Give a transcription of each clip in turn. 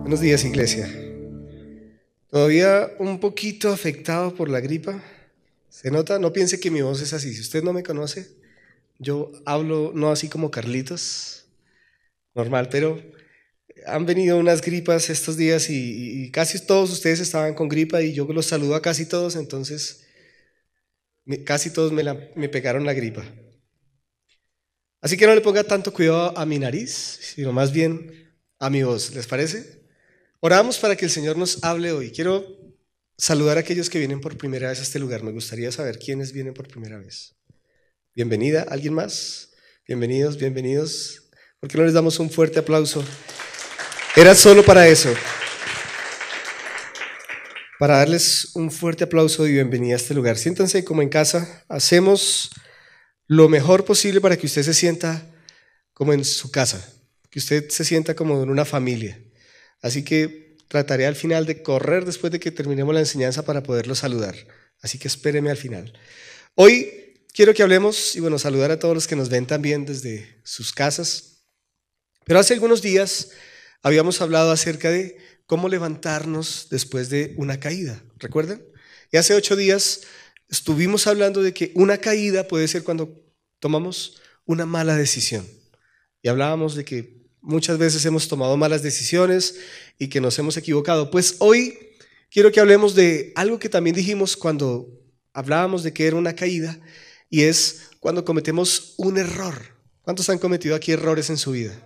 Buenos días, iglesia. Todavía un poquito afectado por la gripa. ¿Se nota? No piense que mi voz es así. Si usted no me conoce, yo hablo no así como Carlitos, normal, pero han venido unas gripas estos días y, casi todos ustedes estaban con gripa y yo los saludo a casi todos, entonces casi todos me, pegaron la gripa. Así que no le ponga tanto cuidado a mi nariz, sino más bien a mi voz. ¿Les parece? Oramos para que el Señor nos hable hoy. Quiero saludar a aquellos que vienen por primera vez a este lugar. Me gustaría saber quiénes vienen por primera vez. Bienvenida, ¿alguien más? Bienvenidos, bienvenidos. ¿Por qué no les damos un fuerte aplauso? Era solo para eso. Para darles un fuerte aplauso y bienvenida a este lugar. Siéntanse como en casa. Hacemos lo mejor posible para que usted se sienta como en su casa, que usted se sienta como en una familia. Así que trataré al final de correr después de que terminemos la enseñanza para poderlo saludar. Así que espéreme al final. Hoy quiero que hablemos y bueno, saludar a todos los que nos ven también desde sus casas. Pero hace algunos días habíamos hablado acerca de cómo levantarnos después de una caída. ¿Recuerdan? Y hace ocho días estuvimos hablando de que una caída puede ser cuando tomamos una mala decisión. Y hablábamos de que Muchas veces hemos tomado malas decisiones y que nos hemos equivocado. Pues hoy quiero que hablemos de algo que también dijimos cuando hablábamos de que era una caída y es cuando cometemos un error. ¿Cuántos han cometido aquí errores en su vida?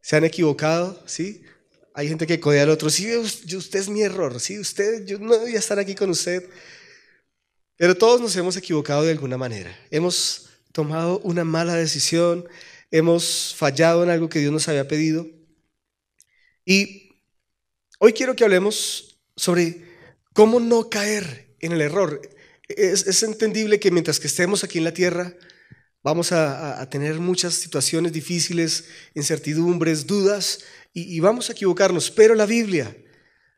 ¿Se han equivocado? ¿Sí? Hay gente que codea al otro. Sí, usted es mi error. Sí, usted, yo no voy estar aquí con usted. Pero todos nos hemos equivocado de alguna manera. Hemos tomado una mala decisión, hemos fallado en algo que Dios nos había pedido. Y hoy quiero que hablemos sobre cómo no caer en el error. Es, entendible que mientras que estemos aquí en la tierra, vamos a, tener muchas situaciones difíciles, incertidumbres, dudas, y, y vamos a equivocarnos, pero la Biblia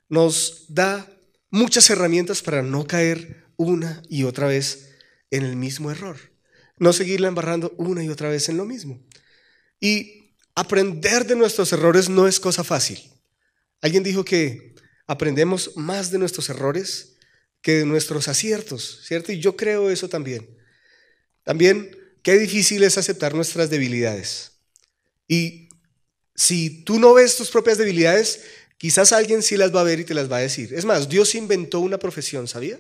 nos da muchas herramientas para no caer una y otra vez en el mismo error, no seguirla embarrando una y otra vez en lo mismo. Y aprender de nuestros errores no es cosa fácil. Alguien dijo que aprendemos más de nuestros errores que de nuestros aciertos, ¿cierto? Y yo creo eso también. También, qué difícil es aceptar nuestras debilidades. Y si tú no ves tus propias debilidades, quizás alguien sí las va a ver y te las va a decir. Es más, Dios inventó una profesión, ¿sabía?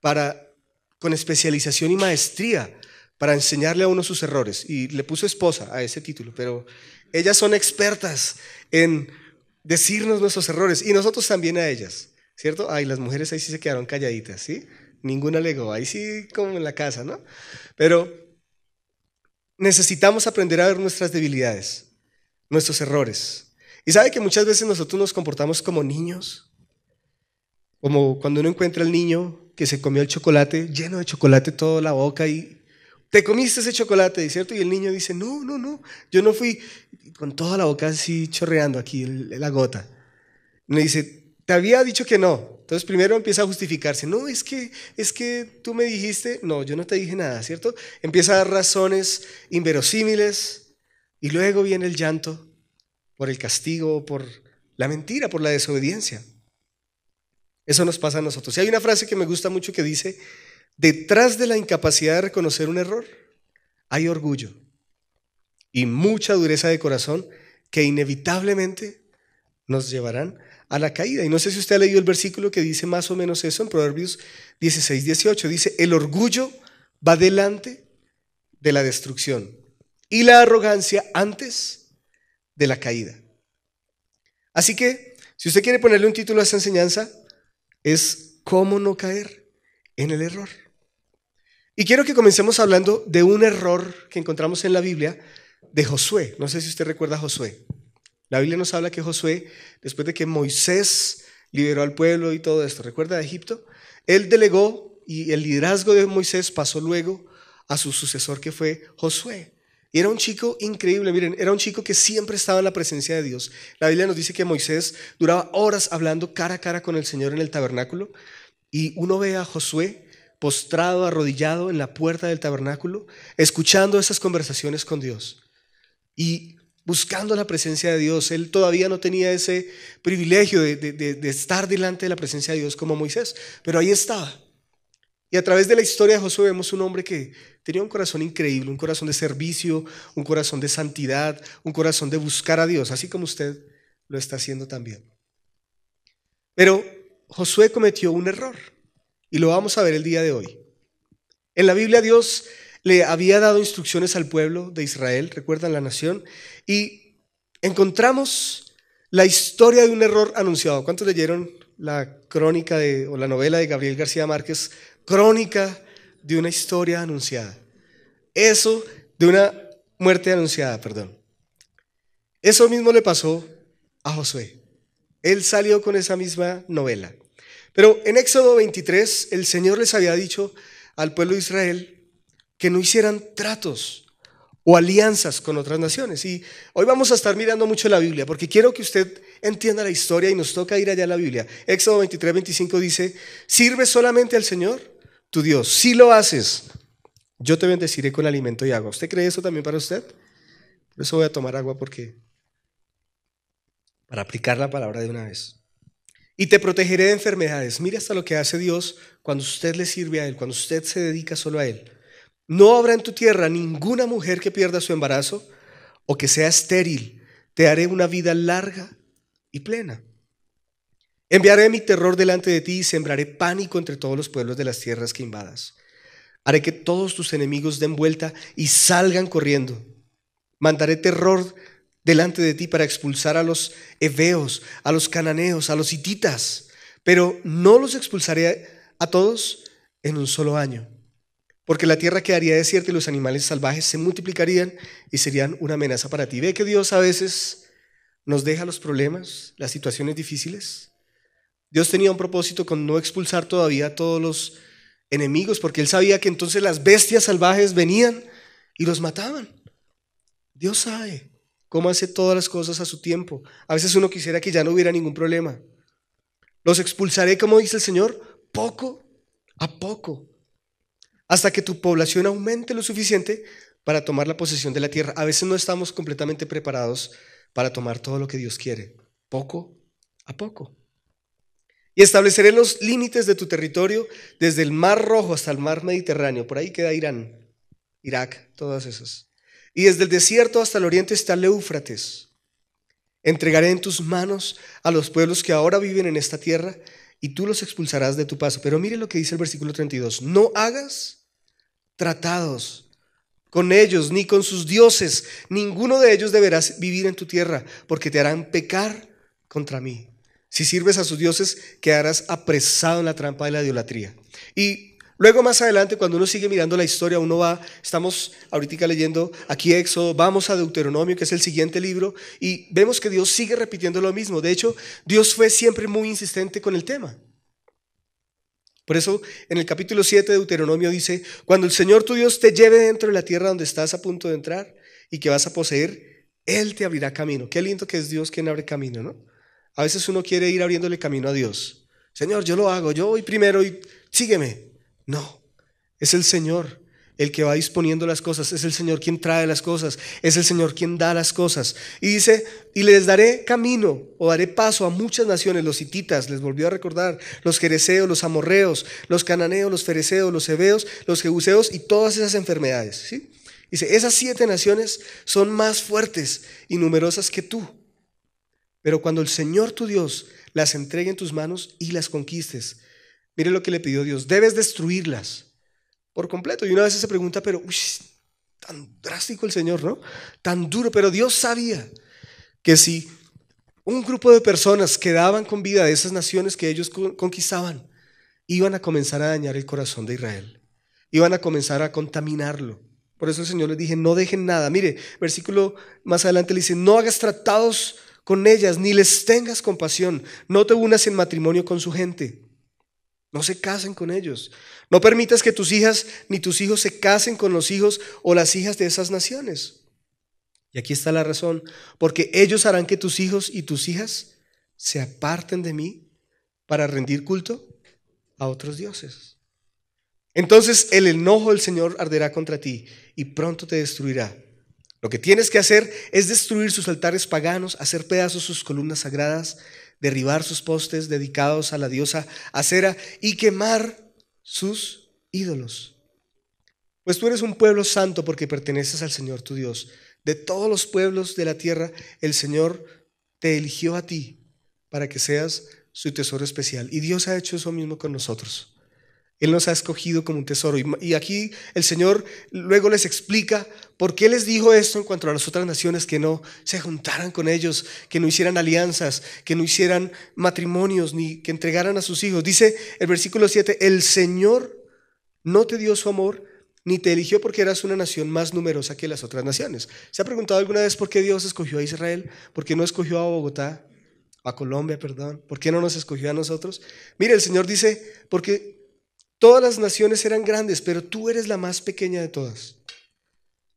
Para, con especialización y maestría para enseñarle a uno sus errores. Y le puso esposa a ese título, pero ellas son expertas en decirnos nuestros errores y nosotros también a ellas, ¿cierto? Ay, las mujeres ahí sí se quedaron calladitas, ¿sí? Ninguna alegó, ahí sí como en la casa, ¿no? Pero necesitamos aprender a ver nuestras debilidades, nuestros errores. Y sabe que muchas veces nosotros nos comportamos como niños, como cuando uno encuentra al niño que se comió el chocolate, lleno de chocolate toda la boca y te comiste ese chocolate, ¿cierto? Y el niño dice, no, no, no, yo no fui con toda la boca así chorreando aquí la gota. Me dice, te había dicho que no. Entonces primero empieza a justificarse, no, es que, es que tú me dijiste, no, yo no te dije nada, ¿cierto? Empieza a dar razones inverosímiles y luego viene el llanto por el castigo, por la mentira, por la desobediencia. Eso nos pasa a nosotros. Y hay una frase que me gusta mucho que dice, Detrás de la incapacidad de reconocer un error hay orgullo y mucha dureza de corazón que inevitablemente nos llevarán a la caída. Y no sé si usted ha leído el versículo que dice más o menos eso en Proverbios 16, 18. Dice, el orgullo va delante de la destrucción y la arrogancia antes de la caída. Así que, si usted quiere ponerle un título a esta enseñanza, es cómo no caer en el error. Y quiero que comencemos hablando de un error que encontramos en la Biblia de Josué. No sé si usted recuerda a Josué. La Biblia nos habla que Josué, después de que Moisés liberó al pueblo y todo esto, ¿recuerda de Egipto? Él delegó y el liderazgo de Moisés pasó luego a su sucesor que fue Josué. Y era un chico increíble, miren, era un chico que siempre estaba en la presencia de Dios. La Biblia nos dice que Moisés duraba horas hablando cara a cara con el Señor en el tabernáculo y uno ve a Josué postrado, arrodillado en la puerta del tabernáculo, escuchando esas conversaciones con Dios. Y buscando la presencia de Dios. Él todavía no tenía ese privilegio de, de, estar delante de la presencia de Dios como Moisés, pero ahí estaba. Y a través de la historia de Josué vemos un hombre que tenía un corazón increíble, un corazón de servicio, un corazón de santidad, un corazón de buscar a Dios, así como usted lo está haciendo también. Pero Josué cometió un error y lo vamos a ver el día de hoy. En la Biblia Dios le había dado instrucciones al pueblo de Israel, recuerdan la nación, y encontramos la historia de un error anunciado. ¿Cuántos leyeron la crónica de, o la novela de Gabriel García Márquez, Crónica de una historia anunciada? Eso de una muerte anunciada, perdón. Eso mismo le pasó a Josué. Él salió con esa misma novela. Pero en Éxodo 23 el Señor les había dicho al pueblo de Israel que no hicieran tratos o alianzas con otras naciones. Y hoy vamos a estar mirando mucho la Biblia, porque quiero que usted entienda la historia y nos toca ir allá a la Biblia. Éxodo 23, 25 dice, sirve solamente al Señor, tu Dios. Si lo haces, yo te bendeciré con alimento y agua. ¿Usted cree eso también para usted? Por eso voy a tomar agua porque, para aplicar la palabra de una vez. Y te protegeré de enfermedades. Mire hasta lo que hace Dios cuando usted le sirve a Él, cuando usted se dedica solo a Él. No habrá en tu tierra ninguna mujer que pierda su embarazo o que sea estéril. Te haré una vida larga y plena. Enviaré mi terror delante de ti y sembraré pánico entre todos los pueblos de las tierras que invadas. Haré que todos tus enemigos den vuelta y salgan corriendo. Mandaré terror delante de ti para expulsar a los heveos, a los cananeos, a los hititas, pero no los expulsaré a todos en un solo año porque la tierra quedaría desierta y los animales salvajes se multiplicarían y serían una amenaza para ti. Ve que Dios a veces nos deja los problemas, las situaciones difíciles. Dios tenía un propósito con no expulsar todavía a todos los enemigos, porque él sabía que entonces las bestias salvajes venían y los mataban. Dios sabe cómo hace todas las cosas a su tiempo. A veces uno quisiera que ya no hubiera ningún problema. Los expulsaré, como dice el Señor, poco a poco hasta que tu población aumente lo suficiente para tomar la posesión de la tierra. A veces no estamos completamente preparados para tomar todo lo que Dios quiere, poco a poco. Y estableceré los límites de tu territorio desde el Mar Rojo hasta el Mar Mediterráneo. Por ahí queda Irán, Irak, todas esas. Y desde el desierto hasta el oriente está el Éufrates. Entregaré en tus manos a los pueblos que ahora viven en esta tierra y tú los expulsarás de tu paso. Pero mire lo que dice el versículo 32. No hagas tratados con ellos, ni con sus dioses. Ninguno de ellos deberás vivir en tu tierra, porque te harán pecar contra mí. Si sirves a sus dioses, quedarás apresado en la trampa de la idolatría. Y luego más adelante, cuando uno sigue mirando la historia, uno va, estamos ahorita leyendo aquí Éxodo, vamos a Deuteronomio, que es el siguiente libro, y vemos que Dios sigue repitiendo lo mismo. De hecho, Dios fue siempre muy insistente con el tema. Por eso en el capítulo 7 de Deuteronomio dice, cuando el Señor tu Dios te lleve dentro de la tierra donde estás a punto de entrar y que vas a poseer, Él te abrirá camino. Qué lindo que es Dios quien abre camino, ¿no? A veces uno quiere ir abriéndole camino a Dios. Señor, yo lo hago, yo voy primero y sígueme. No, es el Señor el que va disponiendo las cosas, es el Señor quien trae las cosas, es el Señor quien da las cosas. Y dice, y les daré camino o daré paso a muchas naciones, los hititas, les volvió a recordar, los jereceos, los amorreos, los cananeos, los fereceos, los hebeos, los jebuseos y todas esas enfermedades. Dice, esas siete naciones son más fuertes y numerosas que tú. Pero cuando el Señor tu Dios las entregue en tus manos y las conquistes, mire lo que le pidió Dios, debes destruirlas por completo. Y una vez se pregunta, pero, uy, tan drástico el Señor, ¿no? Tan duro, pero Dios sabía que si un grupo de personas quedaban con vida de esas naciones que ellos conquistaban, iban a comenzar a dañar el corazón de Israel, iban a comenzar a contaminarlo. Por eso el Señor les dije, no dejen nada. Mire, versículo más adelante le dice, no hagas tratados con ellas, ni les tengas compasión, no te unas en matrimonio con su gente. No se casen con ellos. No permitas que tus hijas ni tus hijos se casen con los hijos o las hijas de esas naciones. Y aquí está la razón, porque ellos harán que tus hijos y tus hijas se aparten de mí para rendir culto a otros dioses. Entonces el enojo del Señor arderá contra ti y pronto te destruirá Lo que tienes que hacer es destruir sus altares paganos, hacer pedazos sus columnas sagradas, derribar sus postes dedicados a la diosa Acera y quemar sus ídolos. Pues tú eres un pueblo santo porque perteneces al Señor tu Dios. De todos los pueblos de la tierra, el Señor te eligió a ti para que seas su tesoro especial. Y Dios ha hecho eso mismo con nosotros. Él nos ha escogido como un tesoro. Y aquí el Señor luego les explica por qué les dijo esto en cuanto a las otras naciones, que no se juntaran con ellos, que no hicieran alianzas, que no hicieran matrimonios, ni que entregaran a sus hijos. Dice el versículo 7, el Señor no te dio su amor, ni te eligió porque eras una nación más numerosa que las otras naciones. ¿Se ha preguntado alguna vez por qué Dios escogió a Israel? ¿Por qué no escogió a Bogotá? A Colombia, perdón. ¿Por qué no nos escogió a nosotros? Mire, el Señor dice, porque Todas las naciones eran grandes, pero tú eres la más pequeña de todas.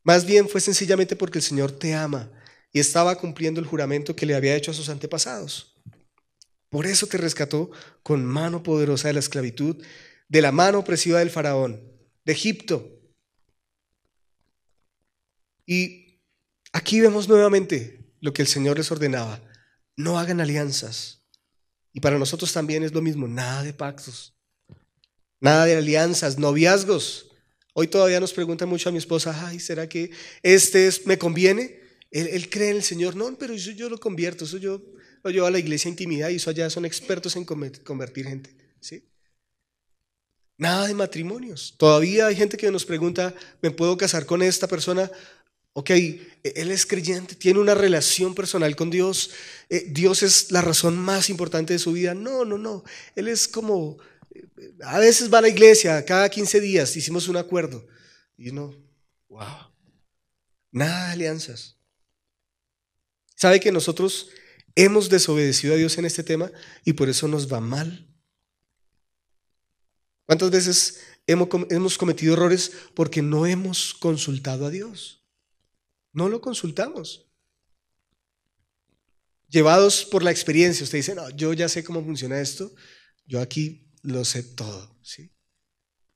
Más bien fue sencillamente porque el Señor te ama y estaba cumpliendo el juramento que le había hecho a sus antepasados. Por eso te rescató con mano poderosa de la esclavitud, de la mano opresiva del faraón, de Egipto. Y aquí vemos nuevamente lo que el Señor les ordenaba. No hagan alianzas. Y para nosotros también es lo mismo, nada de pactos. Nada de alianzas, noviazgos. Hoy todavía nos pregunta mucho a mi esposa, ay, ¿será que este es, me conviene? Él, cree en el Señor. No, pero eso yo lo convierto, eso yo lo llevo a la iglesia intimidad y eso allá son expertos en convertir gente. ¿sí? Nada de matrimonios. Todavía hay gente que nos pregunta, ¿me puedo casar con esta persona? Ok, él es creyente, tiene una relación personal con Dios. Eh, Dios es la razón más importante de su vida. No, no, no. Él es como a veces va a la iglesia, cada 15 días hicimos un acuerdo. Y no, wow, nada de alianzas. ¿Sabe que nosotros hemos desobedecido a Dios en este tema y por eso nos va mal? ¿Cuántas veces hemos cometido errores porque no hemos consultado a Dios? No lo consultamos. Llevados por la experiencia, usted dice, no, yo ya sé cómo funciona esto, yo aquí lo sé todo, ¿sí?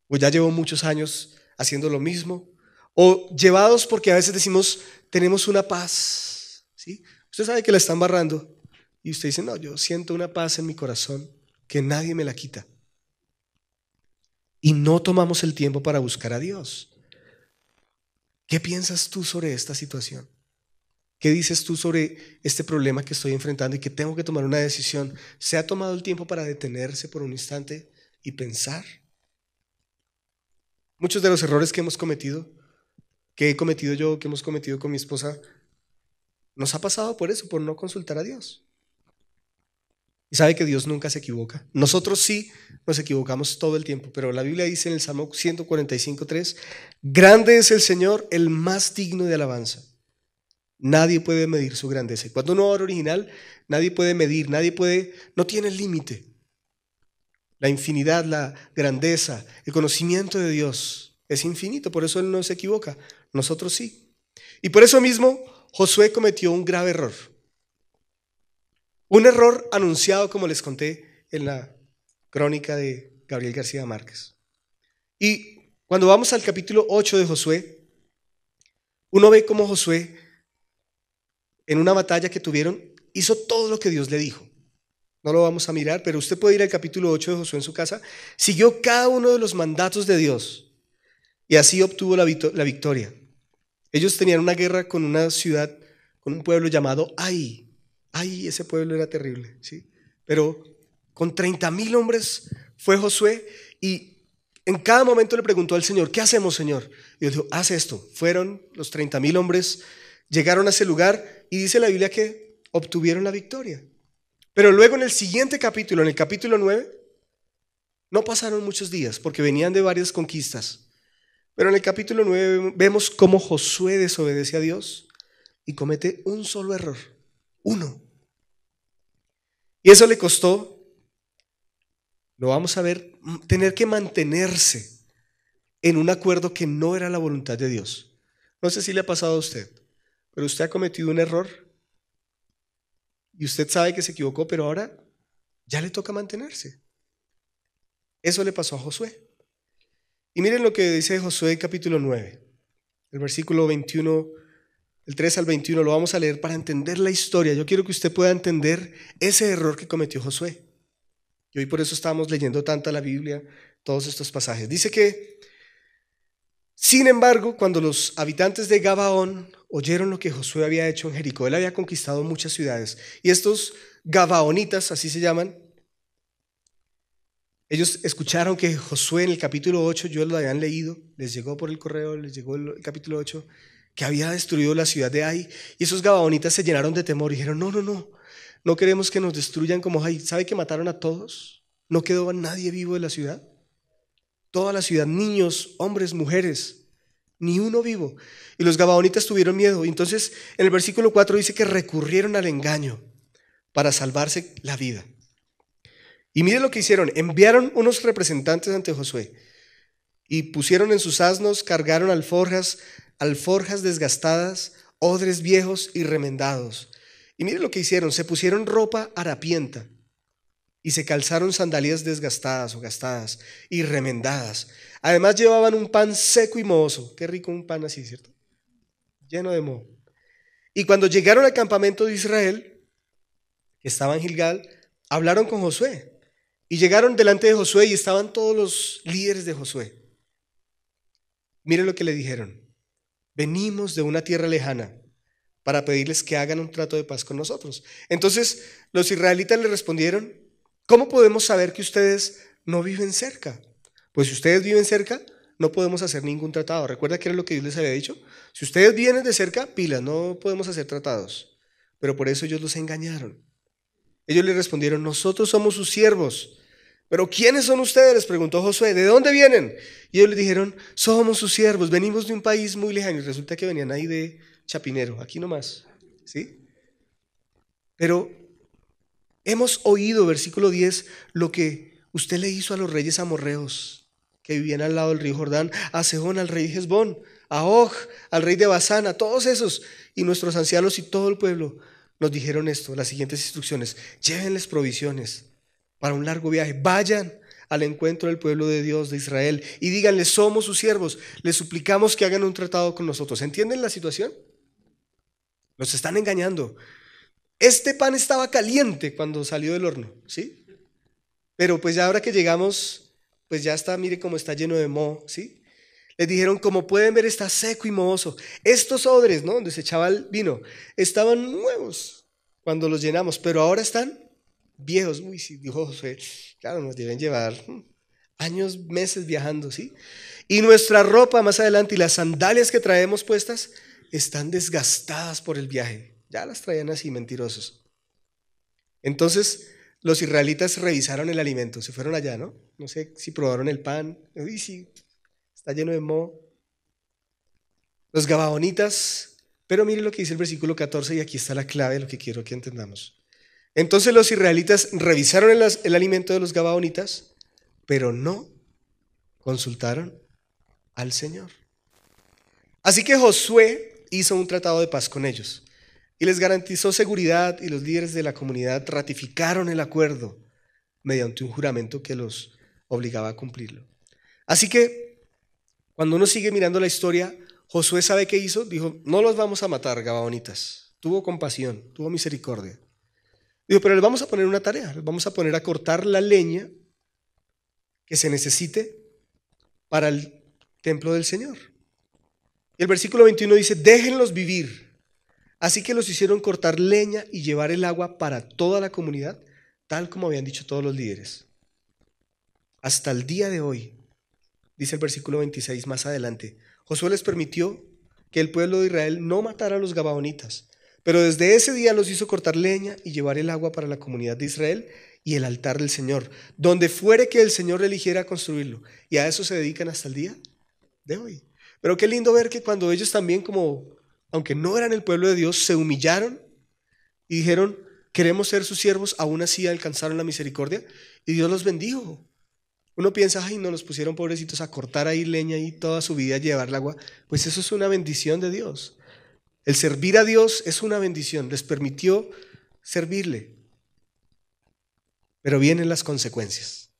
O ya llevo muchos años haciendo lo mismo, o llevados porque a veces decimos, tenemos una paz, ¿sí? Usted sabe que la están barrando y usted dice, no, yo siento una paz en mi corazón que nadie me la quita. Y no tomamos el tiempo para buscar a Dios. ¿Qué piensas tú sobre esta situación? ¿Qué dices tú sobre este problema que estoy enfrentando y que tengo que tomar una decisión? ¿Se ha tomado el tiempo para detenerse por un instante y pensar? Muchos de los errores que hemos cometido, que he cometido yo, que hemos cometido con mi esposa, nos ha pasado por eso, por no consultar a Dios. Y sabe que Dios nunca se equivoca. Nosotros sí nos equivocamos todo el tiempo, pero la Biblia dice en el Salmo 145.3, grande es el Señor, el más digno de alabanza. Nadie puede medir su grandeza. Cuando uno ora original, nadie puede medir, nadie puede, no tiene límite. La infinidad, la grandeza, el conocimiento de Dios es infinito, por eso Él no se equivoca. Nosotros sí. Y por eso mismo Josué cometió un grave error. Un error anunciado, como les conté en la crónica de Gabriel García Márquez. Y cuando vamos al capítulo 8 de Josué, uno ve cómo Josué en una batalla que tuvieron, hizo todo lo que Dios le dijo. No lo vamos a mirar, pero usted puede ir al capítulo 8 de Josué en su casa. Siguió cada uno de los mandatos de Dios y así obtuvo la, victoria. Ellos tenían una guerra con una ciudad, con un pueblo llamado Ai. Ai, ese pueblo era terrible, ¿sí? Pero con 30 mil hombres fue Josué y en cada momento le preguntó al Señor, ¿qué hacemos, Señor? Y Dios dijo, haz esto. Fueron los 30 mil hombres, llegaron a ese lugar y dice la Biblia que obtuvieron la victoria. Pero luego en el siguiente capítulo, en el capítulo 9, no pasaron muchos días porque venían de varias conquistas. Pero en el capítulo 9 vemos cómo Josué desobedece a Dios y comete un solo error, uno. Y eso le costó, lo vamos a ver, tener que mantenerse en un acuerdo que no era la voluntad de Dios. No sé si le ha pasado a usted. Pero usted ha cometido un error y usted sabe que se equivocó, pero ahora ya le toca mantenerse. Eso le pasó a Josué. Y miren lo que dice Josué capítulo 9, el versículo 21 el 3 al 21, lo vamos a leer para entender la historia. Yo quiero que usted pueda entender ese error que cometió Josué. Y hoy por eso estamos leyendo tanta la Biblia, todos estos pasajes. Dice que, sin embargo, cuando los habitantes de Gabaón oyeron lo que Josué había hecho en Jericó, él había conquistado muchas ciudades. Y estos Gabaonitas, así se llaman, ellos escucharon que Josué en el capítulo 8, yo lo habían leído, les llegó por el correo, les llegó el capítulo 8, que había destruido la ciudad de Ai. Y esos gabaonitas se llenaron de temor y dijeron, no, no, no, no queremos que nos destruyan como Ai. ¿Sabe que mataron a todos? No quedó nadie vivo de la ciudad. Toda la ciudad, niños, hombres, mujeres, ni uno vivo. Y los gabaonitas tuvieron miedo. Y entonces en el versículo 4 dice que recurrieron al engaño para salvarse la vida. Y mire lo que hicieron. Enviaron unos representantes ante Josué y pusieron en sus asnos, cargaron alforjas, alforjas desgastadas, odres viejos y remendados. Y mire lo que hicieron. Se pusieron ropa harapienta y se calzaron sandalias desgastadas o gastadas y remendadas. Además llevaban un pan seco y mohoso. Qué rico un pan así, ¿cierto? Lleno de moho. Y cuando llegaron al campamento de Israel, que estaba en Gilgal, hablaron con Josué. Y llegaron delante de Josué y estaban todos los líderes de Josué. Miren lo que le dijeron. Venimos de una tierra lejana para pedirles que hagan un trato de paz con nosotros. Entonces los israelitas le respondieron, ¿cómo podemos saber que ustedes no viven cerca? Pues si ustedes viven cerca, no podemos hacer ningún tratado. Recuerda que era lo que Dios les había dicho. Si ustedes vienen de cerca, pilas, no podemos hacer tratados. Pero por eso ellos los engañaron. Ellos le respondieron, nosotros somos sus siervos. Pero ¿quiénes son ustedes? Les preguntó Josué, ¿de dónde vienen? Y ellos le dijeron, somos sus siervos, venimos de un país muy lejano. Y resulta que venían ahí de Chapinero, aquí nomás. ¿Sí? Pero hemos oído, versículo 10, lo que usted le hizo a los reyes amorreos que vivían al lado del río Jordán, a Sejón, al rey Hezbón, a Og, al rey de Basán, a todos esos, y nuestros ancianos y todo el pueblo nos dijeron esto, las siguientes instrucciones, llévenles provisiones para un largo viaje, vayan al encuentro del pueblo de Dios de Israel y díganle, somos sus siervos, les suplicamos que hagan un tratado con nosotros. ¿Entienden la situación? Nos están engañando. Este pan estaba caliente cuando salió del horno, ¿sí? Pero pues ya ahora que llegamos, pues ya está, mire cómo está lleno de moho, ¿sí? Les dijeron, como pueden ver, está seco y mohoso. Estos odres, ¿no? Donde se echaba el vino, estaban nuevos cuando los llenamos, pero ahora están viejos. Uy, sí, dijo José, claro, nos deben llevar hmm, años, meses viajando, ¿sí? Y nuestra ropa más adelante y las sandalias que traemos puestas están desgastadas por el viaje. Ya las traían así, mentirosos. Entonces, los israelitas revisaron el alimento, se fueron allá, ¿no? No sé si probaron el pan. Uy, sí, está lleno de moho. Los gabaonitas, pero mire lo que dice el versículo 14 y aquí está la clave de lo que quiero que entendamos. Entonces los israelitas revisaron el, alimento de los gabaonitas, pero no consultaron al Señor. Así que Josué hizo un tratado de paz con ellos y les garantizó seguridad y los líderes de la comunidad ratificaron el acuerdo mediante un juramento que los obligaba a cumplirlo. Así que cuando uno sigue mirando la historia, Josué sabe qué hizo. Dijo, no los vamos a matar, Gabaonitas. Tuvo compasión, tuvo misericordia. Dijo, pero les vamos a poner una tarea. Les vamos a poner a cortar la leña que se necesite para el templo del Señor. Y el versículo 21 dice, déjenlos vivir. Así que los hicieron cortar leña y llevar el agua para toda la comunidad, tal como habían dicho todos los líderes. Hasta el día de hoy, dice el versículo 26 más adelante, Josué les permitió que el pueblo de Israel no matara a los gabaonitas, pero desde ese día los hizo cortar leña y llevar el agua para la comunidad de Israel y el altar del Señor, donde fuere que el Señor eligiera construirlo. Y a eso se dedican hasta el día de hoy. Pero qué lindo ver que cuando ellos también, como, aunque no eran el pueblo de Dios, se humillaron y dijeron, queremos ser sus siervos, aún así alcanzaron la misericordia y Dios los bendijo. Uno piensa, ay, no nos pusieron pobrecitos a cortar ahí leña y toda su vida a llevar el agua. Pues eso es una bendición de Dios. El servir a Dios es una bendición. Les permitió servirle. Pero vienen las consecuencias.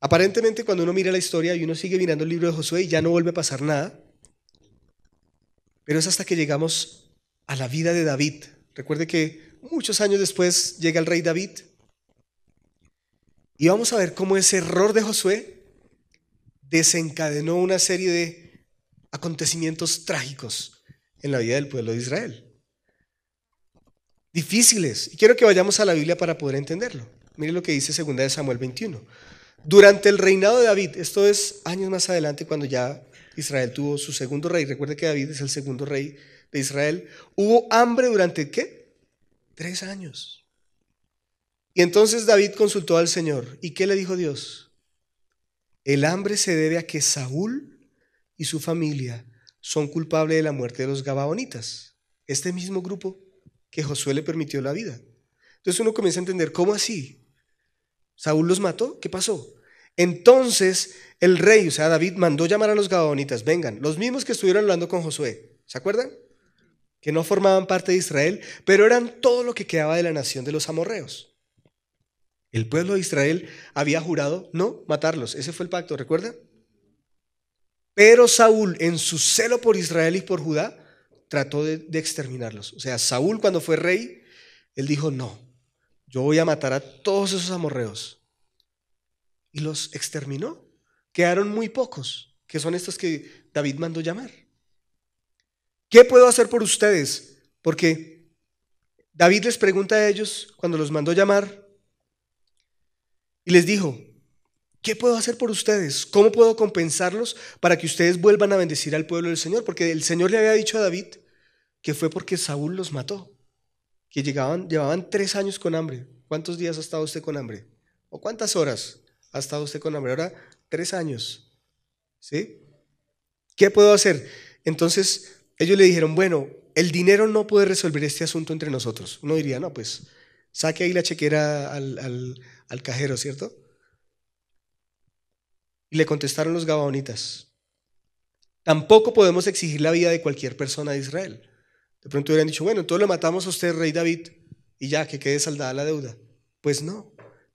Aparentemente cuando uno mira la historia y uno sigue mirando el libro de Josué y ya no vuelve a pasar nada, Pero es hasta que llegamos a la vida de David. Recuerde que muchos años después llega el rey David. Y vamos a ver cómo ese error de Josué desencadenó una serie de acontecimientos trágicos en la vida del pueblo de Israel. Difíciles. Y quiero que vayamos a la Biblia para poder entenderlo. Mire lo que dice 2 de Samuel 21. Durante el reinado de David, esto es años más adelante cuando ya Israel tuvo su segundo rey, recuerde que David es el segundo rey de Israel, hubo hambre durante qué? Tres años. Y entonces David consultó al Señor. ¿Y qué le dijo Dios? El hambre se debe a que Saúl y su familia son culpables de la muerte de los Gabaonitas, este mismo grupo que Josué le permitió la vida. Entonces uno comienza a entender, ¿cómo así? ¿Saúl los mató? ¿Qué pasó? Entonces el rey, o sea, David, mandó llamar a los Gabaonitas, vengan, los mismos que estuvieron hablando con Josué, ¿se acuerdan? Que no formaban parte de Israel, pero eran todo lo que quedaba de la nación de los amorreos. El pueblo de Israel había jurado no matarlos, ese fue el pacto, ¿recuerda? Pero Saúl, en su celo por Israel y por Judá, trató de, de exterminarlos. O sea, Saúl cuando fue rey, él dijo, no, yo voy a matar a todos esos amorreos y los exterminó. Quedaron muy pocos, que son estos que David mandó llamar. ¿Qué puedo hacer por ustedes? Porque David les pregunta a ellos cuando los mandó llamar y les dijo, ¿qué puedo hacer por ustedes? ¿Cómo puedo compensarlos para que ustedes vuelvan a bendecir al pueblo del Señor? Porque el Señor le había dicho a David que fue porque Saúl los mató, que llegaban, llevaban tres años con hambre. ¿Cuántos días ha estado usted con hambre? ¿O cuántas horas? Ha estado usted con hambre. Ahora, tres años. ¿Sí? ¿Qué puedo hacer? Entonces, ellos le dijeron, bueno, el dinero no puede resolver este asunto entre nosotros. Uno diría, no, pues saque ahí la chequera al, al cajero, ¿cierto? Y le contestaron los gabaonitas, tampoco podemos exigir la vida de cualquier persona de Israel. De pronto hubieran dicho, bueno, entonces le matamos a usted, rey David, y ya, que quede saldada la deuda. Pues no.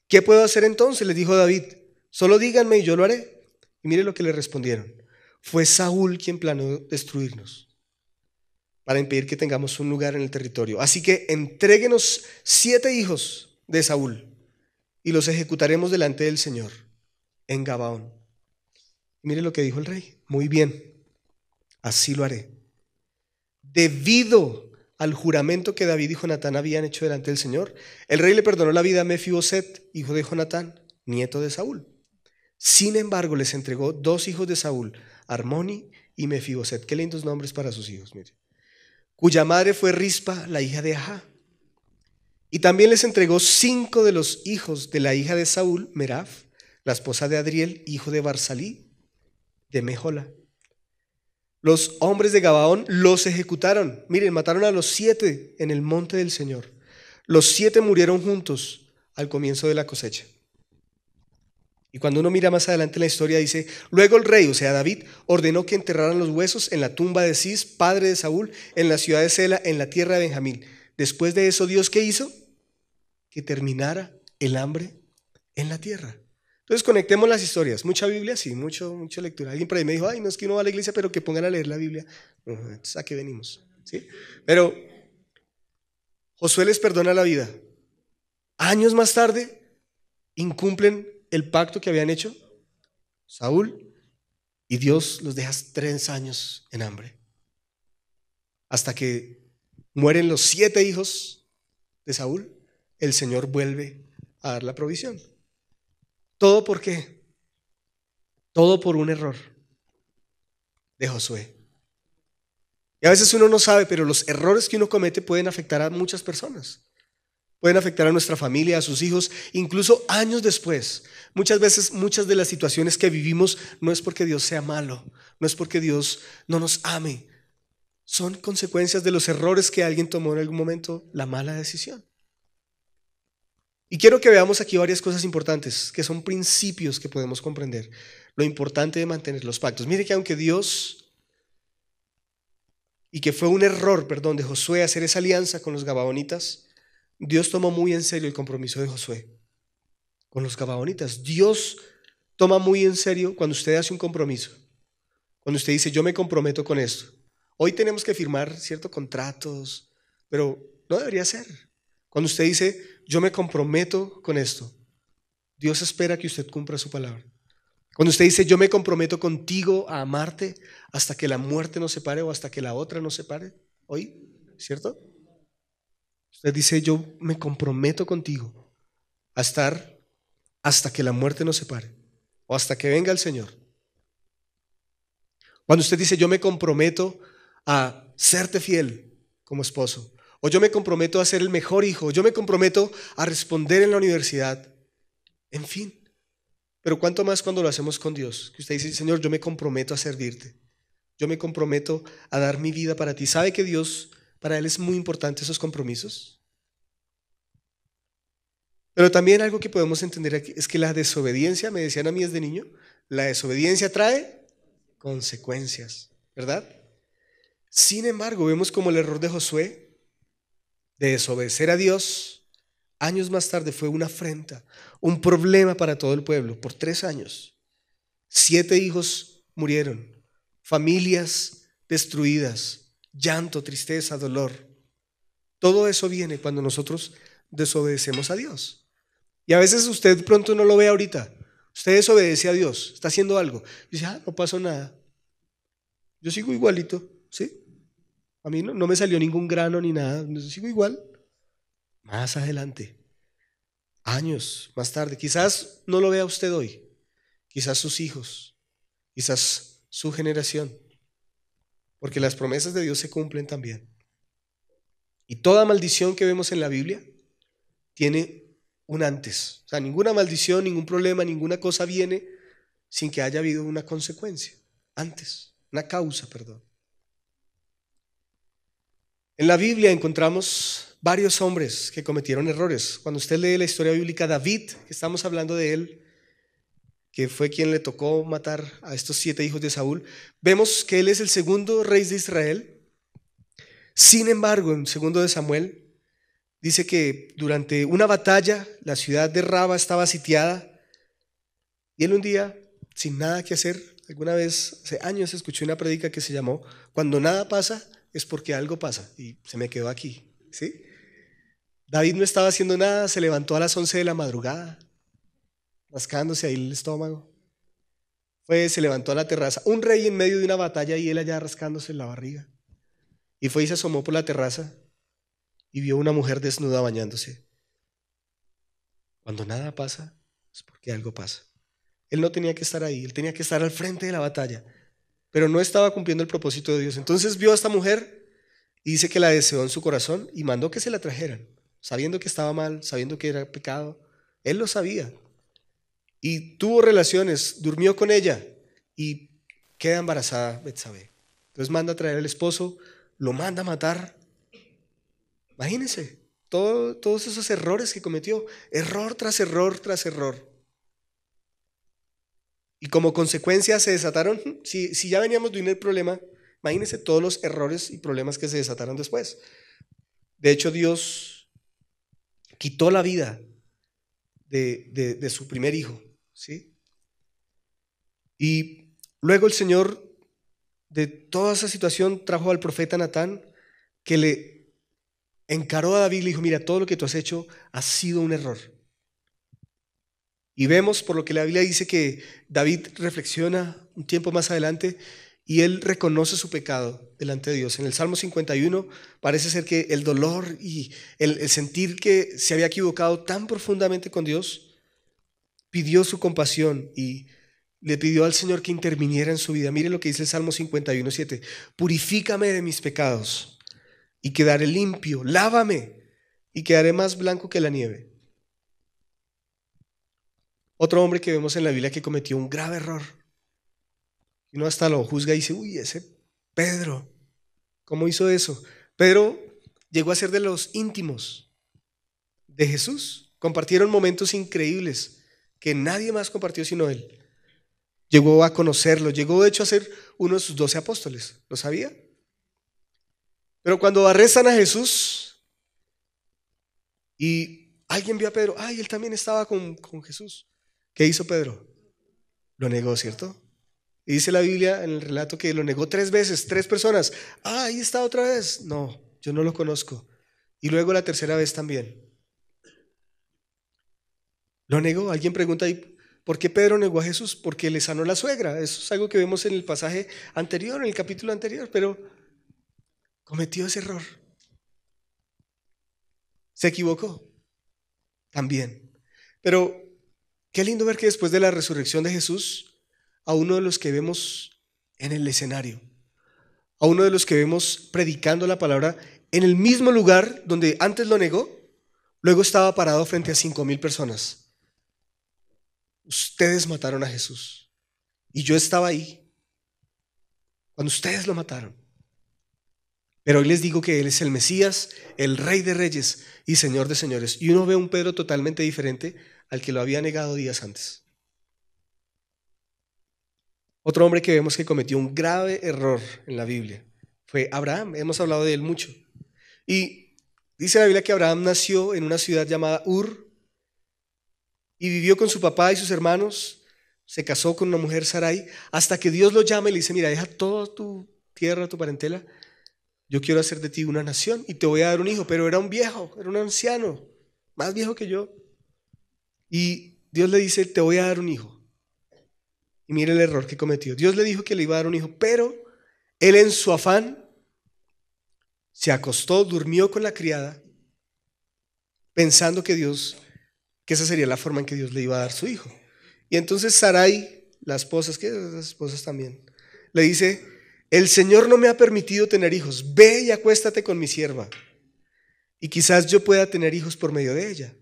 ¿Qué puedo hacer entonces? Les dijo David. Solo díganme y yo lo haré. Y mire lo que le respondieron. Fue Saúl quien planeó destruirnos para impedir que tengamos un lugar en el territorio. Así que entréguenos siete hijos de Saúl y los ejecutaremos delante del Señor en Gabaón. Mire lo que dijo el rey. Muy bien, así lo haré. Debido al juramento que David y Jonatán habían hecho delante del Señor, el rey le perdonó la vida a Mefiboset, hijo de Jonatán, nieto de Saúl. Sin embargo, les entregó dos hijos de Saúl, Armoni y Mefiboset. Qué lindos nombres para sus hijos, mire. Cuya madre fue Rispa, la hija de Ajá. Y también les entregó cinco de los hijos de la hija de Saúl, Meraf, la esposa de Adriel, hijo de Barsalí, de Mejola. Los hombres de Gabaón los ejecutaron. Miren, mataron a los siete en el monte del Señor. Los siete murieron juntos al comienzo de la cosecha. Y cuando uno mira más adelante en la historia dice, luego el rey, o sea David, ordenó que enterraran los huesos en la tumba de Cis, padre de Saúl, en la ciudad de Sela, en la tierra de Benjamín. Después de eso, Dios qué hizo? Que terminara el hambre en la tierra. Entonces conectemos las historias. Mucha Biblia, sí, mucho, mucha lectura. Alguien por ahí me dijo, ay, no es que uno va a la iglesia, pero que pongan a leer la Biblia. Entonces, ¿a qué venimos? ¿Sí? Pero Josué les perdona la vida. Años más tarde, incumplen el pacto que habían hecho Saúl y Dios los deja tres años en hambre. Hasta que mueren los siete hijos de Saúl, el Señor vuelve a dar la provisión. ¿Todo por qué? Todo por un error de Josué. Y a veces uno no sabe, pero los errores que uno comete pueden afectar a muchas personas. Pueden afectar a nuestra familia, a sus hijos, incluso años después. Muchas veces, muchas de las situaciones que vivimos no es porque Dios sea malo, no es porque Dios no nos ame. Son consecuencias de los errores que alguien tomó en algún momento, la mala decisión. Y quiero que veamos aquí varias cosas importantes, que son principios que podemos comprender. Lo importante de mantener los pactos. Mire que aunque Dios, y que fue un error, perdón, de Josué hacer esa alianza con los Gabaonitas, Dios tomó muy en serio el compromiso de Josué con los Gabaonitas. Dios toma muy en serio cuando usted hace un compromiso. Cuando usted dice, yo me comprometo con esto. Hoy tenemos que firmar ciertos contratos, pero no debería ser. Cuando usted dice, yo me comprometo con esto, Dios espera que usted cumpla su palabra. Cuando usted dice, yo me comprometo contigo a amarte hasta que la muerte nos separe o hasta que la otra nos separe, hoy, ¿cierto? Usted dice, yo me comprometo contigo a estar hasta que la muerte nos separe o hasta que venga el Señor. Cuando usted dice, yo me comprometo a serte fiel como esposo, o yo me comprometo a ser el mejor hijo, yo me comprometo a responder en la universidad, en fin. Pero cuánto más cuando lo hacemos con Dios, que usted dice, Señor, yo me comprometo a servirte, yo me comprometo a dar mi vida para ti. ¿Sabe que Dios, para Él es muy importante esos compromisos? Pero también algo que podemos entender aquí es que la desobediencia, me decían a mí desde niño, la desobediencia trae consecuencias, ¿verdad? Sin embargo, vemos como el error de Josué de desobedecer a Dios, años más tarde fue una afrenta, un problema para todo el pueblo, por tres años. Siete hijos murieron, familias destruidas, llanto, tristeza, dolor. Todo eso viene cuando nosotros desobedecemos a Dios. Y a veces usted pronto no lo ve ahorita. Usted desobedece a Dios, está haciendo algo. Y dice, ah, no pasó nada. Yo sigo igualito, ¿sí? A mí no, me salió ningún grano ni nada, sigo igual. Más adelante, años más tarde, quizás no lo vea usted hoy, quizás sus hijos, quizás su generación, porque las promesas de Dios se cumplen también. Y toda maldición que vemos en la Biblia tiene un antes. O sea, ninguna maldición, ningún problema, ninguna cosa viene sin que haya habido una consecuencia. Antes, una causa, perdón. En la Biblia encontramos varios hombres que cometieron errores. Cuando usted lee la historia bíblica, David, que estamos hablando de él, que fue quien le tocó matar a estos siete hijos de Saúl, vemos que él es el segundo rey de Israel. Sin embargo, en segundo de Samuel, dice que durante una batalla la ciudad de Raba estaba sitiada y él un día, sin nada que hacer, alguna vez, hace años, escuché una predica que se llamó Cuando nada pasa es porque algo pasa y se me quedó aquí, ¿sí? David no estaba haciendo nada, se levantó a las 11 de la madrugada, rascándose ahí el estómago. Fue, se levantó a la terraza, un rey en medio de una batalla y él allá rascándose la barriga. Y fue y se asomó por la terraza y vio una mujer desnuda bañándose. Cuando nada pasa, es porque algo pasa. Él no tenía que estar ahí, él tenía que estar al frente de la batalla, pero no estaba cumpliendo el propósito de Dios. Entonces vio a esta mujer y dice que la deseó en su corazón y mandó que se la trajeran, sabiendo que estaba mal, sabiendo que era pecado. Él lo sabía. Y tuvo relaciones, durmió con ella y queda embarazada Betsabé. Entonces manda a traer al esposo, lo manda a matar. Imagínense, todos esos errores que cometió, error tras error tras error. Y como consecuencia se desataron, si, si ya veníamos de un problema, imagínense todos los errores y problemas que se desataron después. De hecho, Dios quitó la vida de, de, su primer hijo, ¿sí? Y luego el Señor de toda esa situación trajo al profeta Natán que le encaró a David y le dijo, mira, todo lo que tú has hecho ha sido un error. Y vemos por lo que la Biblia dice que David reflexiona un tiempo más adelante y él reconoce su pecado delante de Dios. En el Salmo 51 parece ser que el dolor y el, sentir que se había equivocado tan profundamente con Dios, pidió su compasión y le pidió al Señor que interviniera en su vida. Mire lo que dice el Salmo 51, 7. Purifícame de mis pecados y quedaré limpio. Lávame y quedaré más blanco que la nieve. Otro hombre que vemos en la Biblia que cometió un grave error. Uno hasta lo juzga y dice, uy, ese Pedro, ¿cómo hizo eso? Pedro llegó a ser de los íntimos de Jesús. Compartieron momentos increíbles que nadie más compartió sino él. Llegó a conocerlo, llegó de hecho a ser uno de sus doce apóstoles. ¿Lo sabía? Pero cuando arrestan a Jesús y alguien vio a Pedro, ay, él también estaba con, con Jesús. ¿Qué hizo Pedro? Lo negó, ¿cierto? Y dice la Biblia en el relato que lo negó tres veces, tres personas. Ah, ahí está otra vez. No, yo no lo conozco. Y luego la tercera vez también. Lo negó. Alguien pregunta ahí, ¿por qué Pedro negó a Jesús? Porque le sanó la suegra. Eso es algo que vemos en el pasaje anterior, en el capítulo anterior, pero cometió ese error. Se equivocó también. Pero qué lindo ver que después de la resurrección de Jesús, a uno de los que vemos en el escenario, a uno de los que vemos predicando la palabra en el mismo lugar donde antes lo negó, luego estaba parado frente a cinco mil personas. Ustedes mataron a Jesús y yo estaba ahí cuando ustedes lo mataron. Pero hoy les digo que Él es el Mesías, el Rey de Reyes y Señor de Señores. Y uno ve un Pedro totalmente diferente al que lo había negado días antes. Otro hombre que vemos que cometió un grave error en la Biblia fue Abraham. Hemos hablado de él mucho. Y dice la Biblia que Abraham nació en una ciudad llamada Ur y vivió con su papá y sus hermanos. Se casó con una mujer Sarai hasta que Dios lo llama y le dice, mira, deja toda tu tierra, tu parentela yo quiero hacer de ti una nación y te voy a dar un hijo, pero era un viejo, era un anciano, más viejo que yo. Y Dios le dice, te voy a dar un hijo. Y mire el error que cometió. Dios le dijo que le iba a dar un hijo, pero él en su afán se acostó, durmió con la criada, pensando que Dios, que esa sería la forma en que Dios le iba a dar su hijo. Y entonces Sarai, la esposa, es que las esposas también, le dice, el Señor no me ha permitido tener hijos, ve y acuéstate con mi sierva, y quizás yo pueda tener hijos por medio de ella.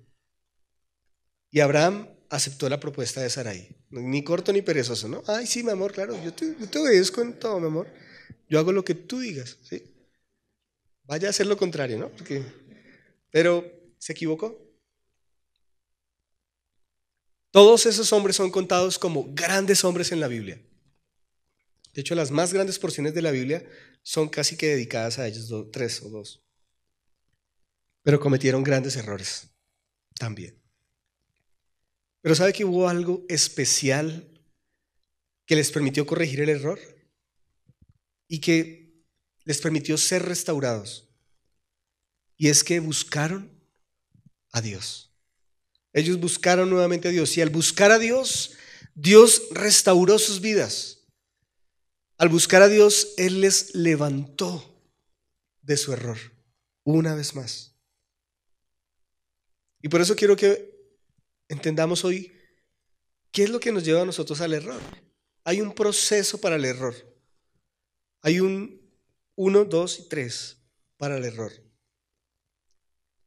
Y Abraham aceptó la propuesta de Sarai, ni corto ni perezoso, ¿no? Ay, sí, mi amor, claro, yo te, yo te obedezco en todo, mi amor. Yo hago lo que tú digas, ¿sí? Vaya a hacer lo contrario, ¿no? Porque, pero se equivocó. Todos esos hombres son contados como grandes hombres en la Biblia. De hecho, las más grandes porciones de la Biblia son casi que dedicadas a ellos, tres o dos. Pero cometieron grandes errores también. Pero ¿sabe que hubo algo especial que les permitió corregir el error? Y que les permitió ser restaurados. Y es que buscaron a Dios. Ellos buscaron nuevamente a Dios. Y al buscar a Dios, Dios restauró sus vidas. Al buscar a Dios, Él les levantó de su error, una vez más. Y por eso quiero que entendamos hoy qué es lo que nos lleva a nosotros al error. Hay un proceso para el error. Hay un uno, dos y tres para el error.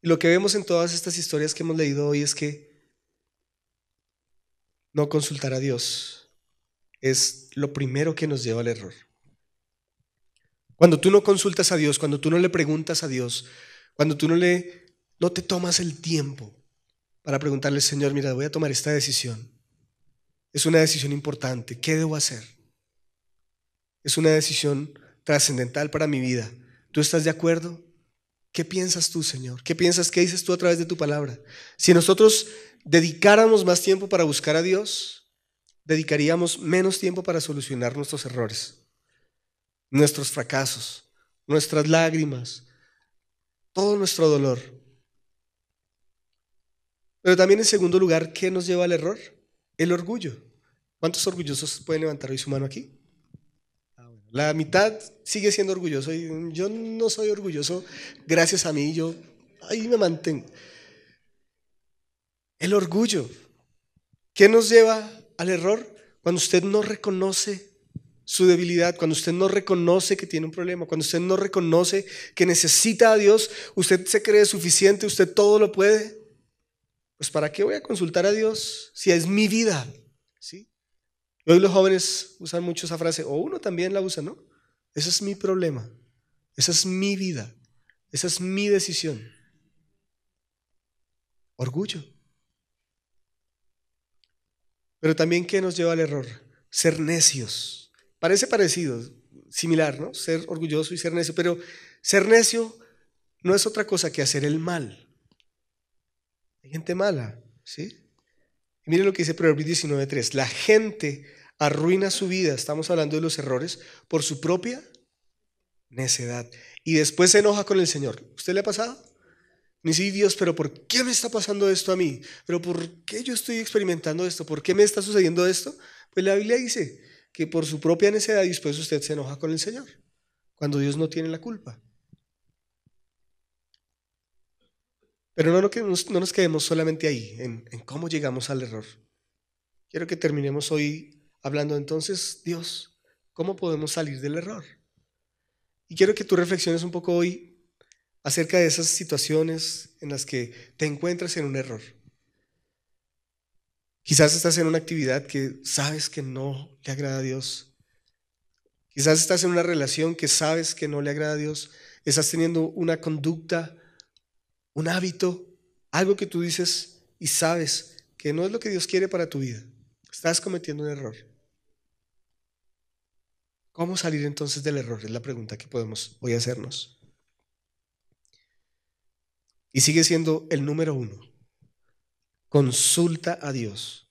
Y lo que vemos en todas estas historias que hemos leído hoy es que no consultar a Dios es lo primero que nos lleva al error. Cuando tú no consultas a Dios, cuando tú no le preguntas a Dios, cuando tú no le no te tomas el tiempo para preguntarle, Señor, mira, voy a tomar esta decisión. Es una decisión importante. ¿Qué debo hacer? Es una decisión trascendental para mi vida. ¿Tú estás de acuerdo? ¿Qué piensas tú, Señor? ¿Qué piensas? ¿Qué dices tú a través de tu palabra? Si nosotros dedicáramos más tiempo para buscar a Dios, dedicaríamos menos tiempo para solucionar nuestros errores, nuestros fracasos, nuestras lágrimas, todo nuestro dolor. Pero también en segundo lugar, ¿qué nos lleva al error? El orgullo. ¿Cuántos orgullosos pueden levantar hoy su mano aquí? Ah, La mitad sigue siendo orgulloso. Y yo no soy orgulloso gracias a mí. Yo ahí me mantengo. El orgullo. ¿Qué nos lleva al error cuando usted no reconoce su debilidad, cuando usted no reconoce que tiene un problema, cuando usted no reconoce que necesita a Dios, usted se cree suficiente, usted todo lo puede. Pues ¿para qué voy a consultar a Dios si es mi vida? ¿Sí? Hoy los jóvenes usan mucho esa frase, o uno también la usa, ¿no? Ese es mi problema, esa es mi vida, esa es mi decisión. Orgullo. Pero también, ¿qué nos lleva al error? Ser necios. Parece parecido, similar, ¿no? Ser orgulloso y ser necio, pero ser necio no es otra cosa que hacer el mal. Gente mala, ¿sí? Y miren lo que dice Proverbios 19.3. La gente arruina su vida, estamos hablando de los errores, por su propia necedad. Y después se enoja con el Señor. ¿Usted le ha pasado? Ni si Dios, pero ¿por qué me está pasando esto a mí? ¿Pero por qué yo estoy experimentando esto? ¿Por qué me está sucediendo esto? Pues la Biblia dice que por su propia necedad y después usted se enoja con el Señor, cuando Dios no tiene la culpa. Pero no, no nos quedemos solamente ahí, en, en cómo llegamos al error. Quiero que terminemos hoy hablando entonces, Dios, ¿cómo podemos salir del error? Y quiero que tú reflexiones un poco hoy acerca de esas situaciones en las que te encuentras en un error. Quizás estás en una actividad que sabes que no le agrada a Dios. Quizás estás en una relación que sabes que no le agrada a Dios. Estás teniendo una conducta, un hábito, algo que tú dices y sabes que no es lo que Dios quiere para tu vida. Estás cometiendo un error. ¿Cómo salir entonces del error? Es la pregunta que podemos hoy hacernos. Y sigue siendo el número uno. Consulta a Dios.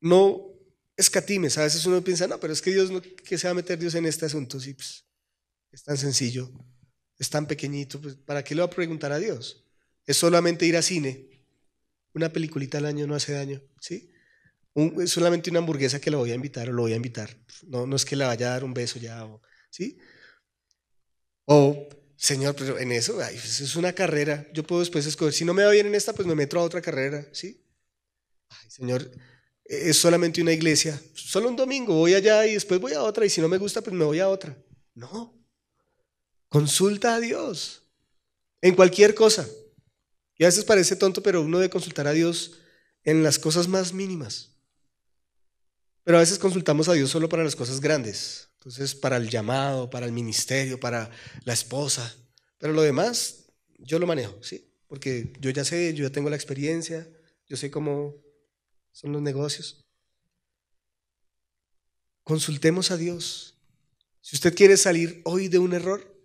No escatimes. A veces uno piensa, no, pero es que Dios, no, ¿qué se va a meter Dios en este asunto? Sí, pues, es tan sencillo, es tan pequeñito. Pues, ¿Para qué le va a preguntar a Dios? Es solamente ir a cine. Una peliculita al año no hace daño, ¿sí? es solamente una hamburguesa que lo voy a invitar o lo voy a invitar. No, no es que le vaya a dar un beso ya, ¿sí? O Señor, pero en eso, pues, es una carrera. Yo puedo después escoger. Si no me va bien en esta, pues me meto a otra carrera, ¿sí? Ay, Señor, es solamente una iglesia. Solo un domingo, voy allá y después voy a otra. Y si no me gusta, pues me voy a otra. No. Consulta a Dios en cualquier cosa. Y a veces parece tonto, pero uno debe consultar a Dios en las cosas más mínimas. Pero a veces consultamos a Dios solo para las cosas grandes. Entonces, para el llamado, para el ministerio, para la esposa. Pero lo demás, yo lo manejo, ¿sí? Porque yo ya sé, yo ya tengo la experiencia, yo sé cómo son los negocios. Consultemos a Dios. Si usted quiere salir hoy de un error,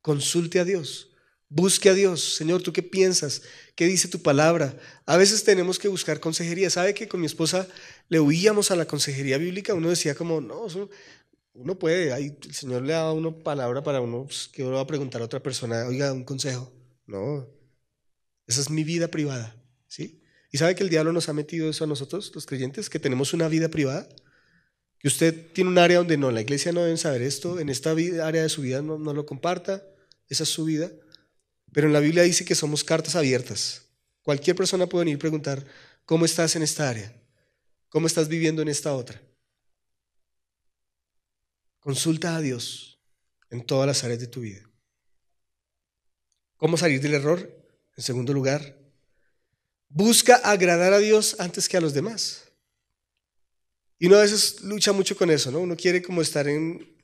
consulte a Dios. Busque a Dios. Señor, ¿tú qué piensas? ¿Qué dice tu palabra? A veces tenemos que buscar consejería. ¿Sabe que con mi esposa le huíamos a la consejería bíblica? Uno decía como, no, uno puede, el Señor le da a uno palabra para uno pues, que uno va a preguntar a otra persona, oiga, un consejo. No, esa es mi vida privada, ¿sí? ¿Y sabe que el diablo nos ha metido eso a nosotros, los creyentes, que tenemos una vida privada? Que usted tiene un área donde no, la iglesia no deben saber esto, en esta área de su vida no, no lo comparta, esa es su vida. Pero en la Biblia dice que somos cartas abiertas. Cualquier persona puede venir y preguntar, ¿cómo estás en esta área? ¿Cómo estás viviendo en esta otra? Consulta a Dios en todas las áreas de tu vida. ¿Cómo salir del error? En segundo lugar, busca agradar a Dios antes que a los demás. Y uno a veces lucha mucho con eso, ¿no? Uno quiere como estar en,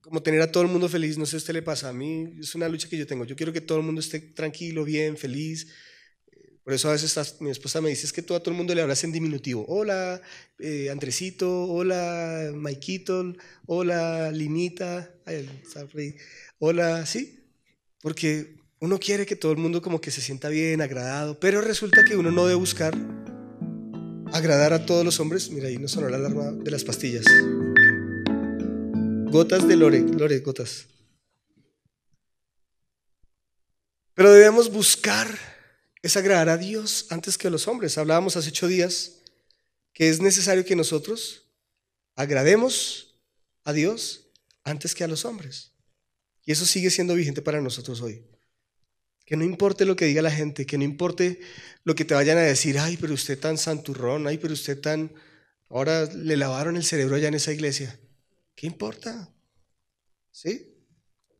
como tener a todo el mundo feliz. No sé a usted le pasa, a mí es una lucha que yo tengo. Yo quiero que todo el mundo esté tranquilo, bien, feliz. Por eso a veces mi esposa me dice es que tú a todo el mundo le hablas en diminutivo. Hola, eh, Andresito, hola, Maikito, hola, Linita, hola, sí, porque uno quiere que todo el mundo como que se sienta bien, agradado, pero resulta que uno no debe buscar agradar a todos los hombres. Mira, ahí nos sonó la alarma de las pastillas. Gotas de Lore, Lore, gotas. Pero debemos buscar es agradar a Dios antes que a los hombres. Hablábamos hace ocho días que es necesario que nosotros agrademos a Dios antes que a los hombres. Y eso sigue siendo vigente para nosotros hoy. Que no importe lo que diga la gente, que no importe lo que te vayan a decir, ay, pero usted tan santurrón, ay, pero usted tan... Ahora le lavaron el cerebro allá en esa iglesia. ¿Qué importa? ¿Sí?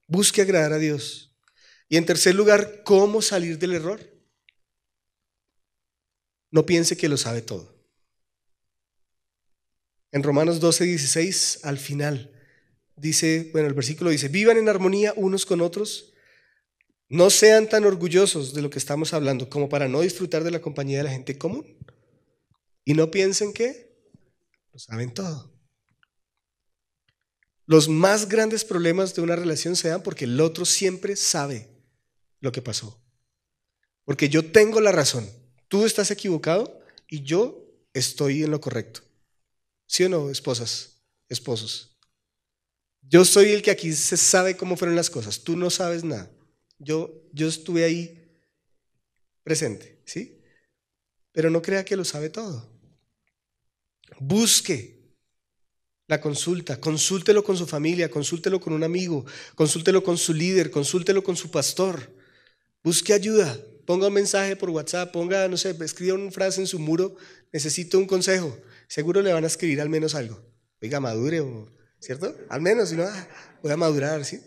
Busque agradar a Dios. Y en tercer lugar, ¿cómo salir del error? no piense que lo sabe todo. En Romanos 12, 16, al final, dice, bueno, el versículo dice, vivan en armonía unos con otros, no sean tan orgullosos de lo que estamos hablando como para no disfrutar de la compañía de la gente común. Y no piensen que lo saben todo. Los más grandes problemas de una relación se dan porque el otro siempre sabe lo que pasó. Porque yo tengo la razón. Tú estás equivocado y yo estoy en lo correcto. ¿Sí o no, esposas, esposos? Yo soy el que aquí se sabe cómo fueron las cosas. Tú no sabes nada. Yo, yo estuve ahí presente, ¿sí? Pero no crea que lo sabe todo. Busque la consulta, consúltelo con su familia, consúltelo con un amigo, consúltelo con su líder, consúltelo con su pastor. Busque ayuda, ponga un mensaje por WhatsApp, ponga, no sé, escriba una frase en su muro, necesito un consejo. Seguro le van a escribir al menos algo. Oiga, madure, ¿cierto? Al menos, si no, ah, voy a madurar, ¿sí?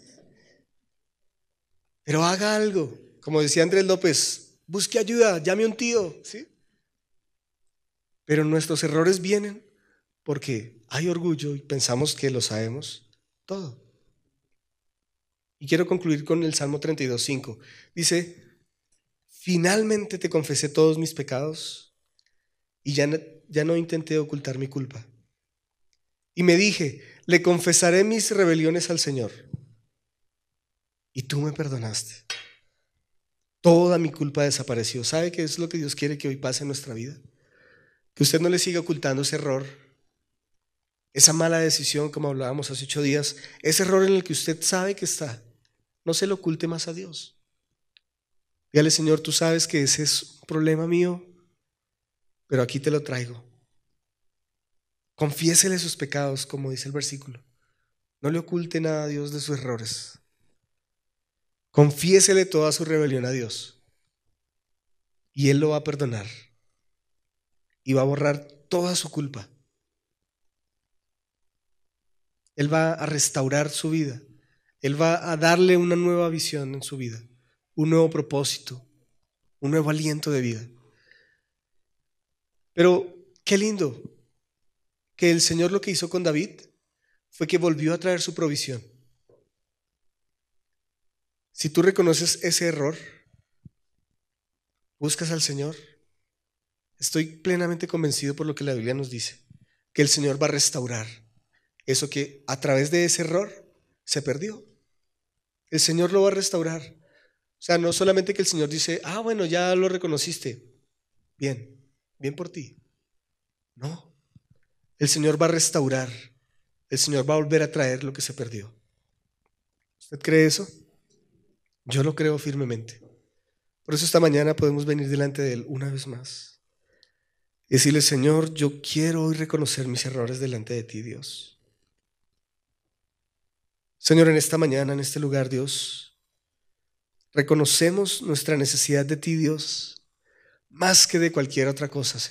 Pero haga algo. Como decía Andrés López, busque ayuda, llame a un tío, ¿sí? Pero nuestros errores vienen porque hay orgullo y pensamos que lo sabemos todo. Y quiero concluir con el Salmo 32.5. Dice, finalmente te confesé todos mis pecados y ya ya no intenté ocultar mi culpa. Y me dije, le confesaré mis rebeliones al Señor. Y tú me perdonaste. Toda mi culpa desapareció. ¿Sabe qué es lo que Dios quiere que hoy pase en nuestra vida? Que usted no le siga ocultando ese error, esa mala decisión, como hablábamos hace ocho días, ese error en el que usted sabe que está. No se lo oculte más a Dios. Dígale, Señor, tú sabes que ese es un problema mío, pero aquí te lo traigo. Confiésele sus pecados, como dice el versículo. No le oculte nada a Dios de sus errores. Confiésele toda su rebelión a Dios. Y Él lo va a perdonar. Y va a borrar toda su culpa. Él va a restaurar su vida. Él va a darle una nueva visión en su vida, un nuevo propósito, un nuevo aliento de vida. Pero qué lindo que el Señor lo que hizo con David fue que volvió a traer su provisión. Si tú reconoces ese error, buscas al Señor, estoy plenamente convencido por lo que la Biblia nos dice, que el Señor va a restaurar eso que a través de ese error se perdió. El Señor lo va a restaurar. O sea, no solamente que el Señor dice, ah, bueno, ya lo reconociste. Bien, bien por ti. No. El Señor va a restaurar. El Señor va a volver a traer lo que se perdió. ¿Usted cree eso? Yo lo creo firmemente. Por eso esta mañana podemos venir delante de Él una vez más. Y decirle, Señor, yo quiero hoy reconocer mis errores delante de ti, Dios. Señor, en esta mañana, en este lugar, Dios, reconocemos nuestra necesidad de ti, Dios, más que de cualquier otra cosa,